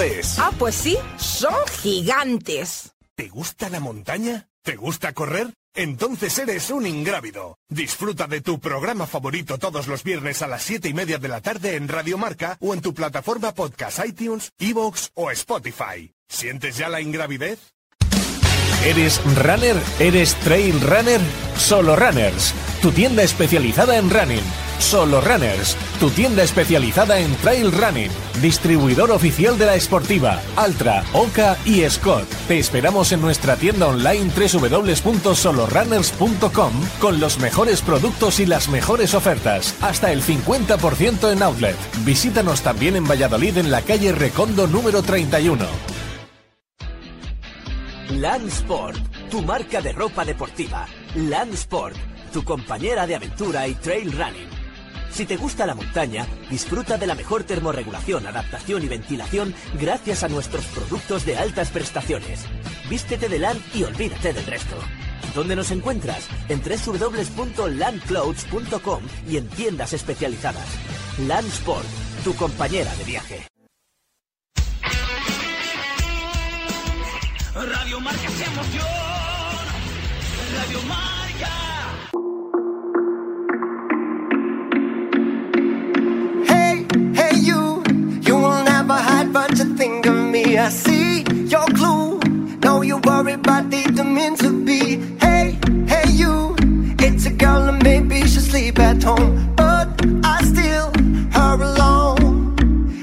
es. Ah, pues sí, son gigantes. ¿Te gusta la montaña? ¿Te gusta correr? Entonces eres un ingrávido. Disfruta de tu programa favorito todos los viernes a las 7 y media de la tarde en Radio Marca o en tu plataforma podcast iTunes, Evox o Spotify. ¿Sientes ya la ingravidez? ¿Eres runner? ¿Eres trail runner? Solo Runners, tu tienda especializada en running. Solo Runners, tu tienda especializada en trail running. Distribuidor oficial de la Esportiva, Altra, Oka y Scott. Te esperamos en nuestra tienda online www.solorunners.com con los mejores productos y las mejores ofertas. Hasta el 50% en outlet. Visítanos también en Valladolid en la calle Recondo número 31. Landsport, tu marca de ropa deportiva. Landsport, tu compañera de aventura y trail running. Si te gusta la montaña, disfruta de la mejor termorregulación, adaptación y ventilación gracias a nuestros productos de altas prestaciones. Vístete de LAN y olvídate del resto. ¿Dónde nos encuentras? En www.landclothes.com y en tiendas especializadas. Landsport, tu compañera de viaje. Radio Marca se emoción. Radio Marca. About they don't mean to be. Hey, hey you, it's a girl and maybe she'll sleep at home, but I still her alone.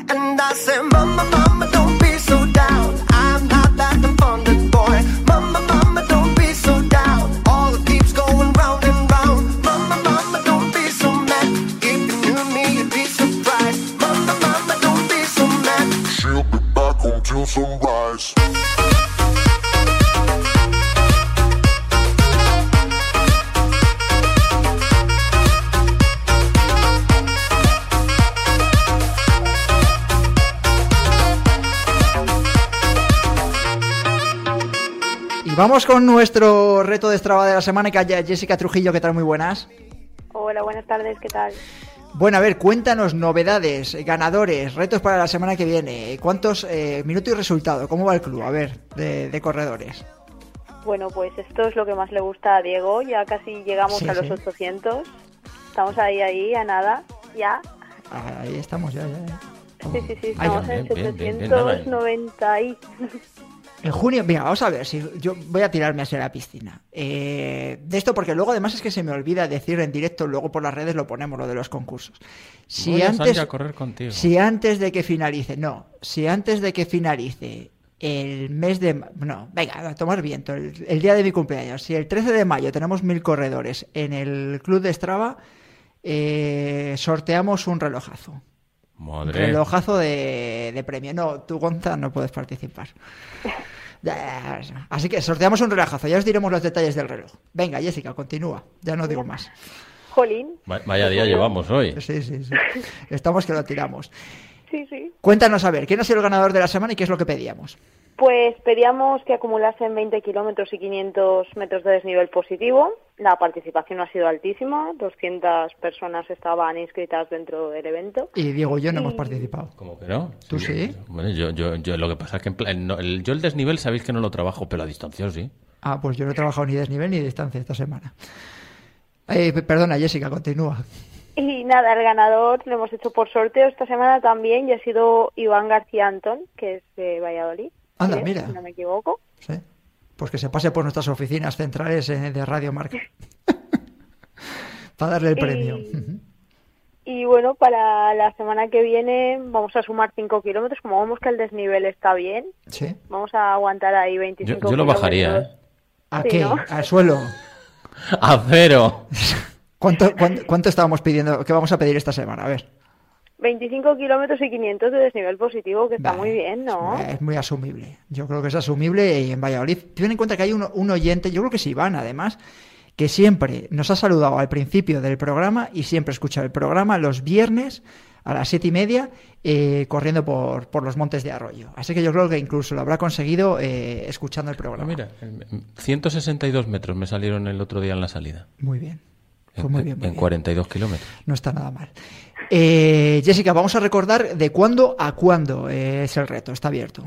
And I say, Mama, Mama, don't be so down. I'm not that abundant boy. Mama, Mama, don't be so down. All it keeps going round and round. Mama, Mama, don't be so mad. If you knew me, you'd be surprised. Mama, Mama, don't be so mad. She'll be back until sunrise. Vamos con nuestro reto de Strava de la semana, que haya Jessica Trujillo, ¿qué tal? Muy buenas. Hola, buenas tardes, ¿qué tal? Bueno, a ver, cuéntanos novedades, ganadores, retos para la semana que viene. ¿Cuántos eh, minutos y resultado? ¿Cómo va el club? A ver, de, de corredores. Bueno, pues esto es lo que más le gusta a Diego, ya casi llegamos Sí, a los sí. 800. Estamos ahí, ahí, a nada, ya. Ah, Ahí estamos ya, ya, ya. Sí, sí, sí, Ahí estamos en Bien, nada. 790 y... En junio, mira, vamos a ver si yo voy a tirarme hacia la piscina. Eh, de esto, porque luego además es que se me olvida decir en directo, luego por las redes lo ponemos, lo de los concursos. Si Voy antes, a correr contigo. si antes de que finalice, no, si antes de que finalice el mes de, no, venga, a tomar viento, el, el día de mi cumpleaños, si el 13 de mayo tenemos mil corredores en el club de Strava, eh, sorteamos un relojazo. Madre. Relojazo de, de premio. No, tú, Gonza, no puedes participar. Así que sorteamos un relojazo. Ya os diremos los detalles del reloj. Venga, Jessica, continúa. Ya no digo más. Jolín. Va- Vaya día llevamos hoy. Sí, sí, sí. Estamos que lo tiramos. Sí, sí. Cuéntanos a ver, ¿quién ha sido el ganador de la semana y qué es lo que pedíamos? Pues pedíamos que acumulasen 20 kilómetros y 500 metros de desnivel positivo. La participación ha sido altísima, 200 personas estaban inscritas dentro del evento. Y Diego y yo no hemos participado. ¿Cómo que no? ¿Tú sí? Bueno, yo, yo, yo lo que pasa es que en plan, no, el- yo el desnivel sabéis que no lo trabajo, pero a distancia sí. Ah, pues yo no he trabajado ni desnivel ni distancia esta semana. Eh, perdona, Jessica, continúa. Y nada, el ganador lo hemos hecho por sorteo esta semana también y ha sido Iván García Antón, que es de Valladolid. Anda, ¿sí? mira. Si no me equivoco. Sí. Pues que se pase por nuestras oficinas centrales eh, de Radio Marca. Para darle el Y- premio. Y bueno, para la semana que viene vamos a sumar 5 kilómetros. Como vemos que el desnivel está bien, Sí. vamos a aguantar ahí Yo, 25 yo lo bajaría, kilómetros. ¿eh? ¿A Sí, qué? ¿no? ¿Al suelo? A cero. ¿Cuánto, cuánto, cuánto estábamos pidiendo? ¿Qué vamos a pedir esta semana? A ver. 25 kilómetros y 500 de desnivel positivo, que está Vale. muy bien, ¿no? Es muy asumible. Yo creo que es asumible y en Valladolid. Ten en cuenta que hay un, un oyente, yo creo que es Iván además, que siempre nos ha saludado al principio del programa y siempre escucha el programa los viernes a las siete y media eh, corriendo por, por los montes de Arroyo. Así que yo creo que incluso lo habrá conseguido eh, escuchando el Ah, programa. mira, en- 162 metros me salieron el otro día en la salida. Muy bien. En, muy bien, muy en bien. 42 kilómetros. No está nada mal. Eh, Jessica, vamos a recordar de cuándo a cuándo eh, es el reto. Está abierto.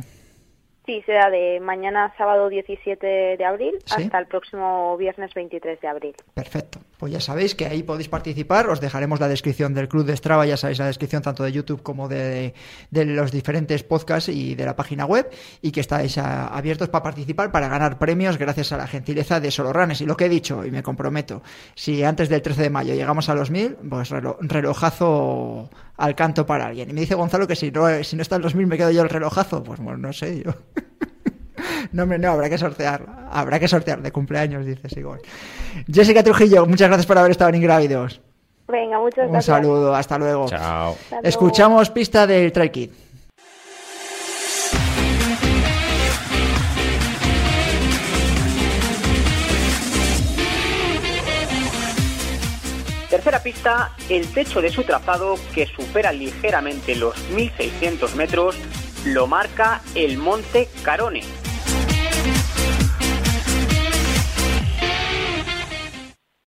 Sí, será de mañana sábado 17 de abril Sí. hasta el próximo viernes 23 de abril. Perfecto. Pues ya sabéis que ahí podéis participar. Os dejaremos la descripción del Club de Strava, ya sabéis la descripción tanto de YouTube como de, de los diferentes podcasts y de la página web. Y que estáis a- abiertos para participar, para ganar premios gracias a la gentileza de Soloranes. Y lo que he dicho, y me comprometo, si antes del 13 de mayo llegamos a los 1000, pues relo- relojazo al canto para alguien. Y me dice Gonzalo que si no, si no está en los 1000 me quedo yo el relojazo. Pues bueno, no sé yo. No, hombre, no, habrá que sortear. Habrá que sortear de cumpleaños, dice Sigón. Jessica Trujillo, muchas gracias por haber estado en Ingrávidos. Venga, muchas Un gracias. saludo, hasta luego. Chao. Hasta luego. Escuchamos pista del Trail Kid. Tercera pista, el techo de su trazado, que supera ligeramente los 1.600 metros, lo marca el Monte Carone,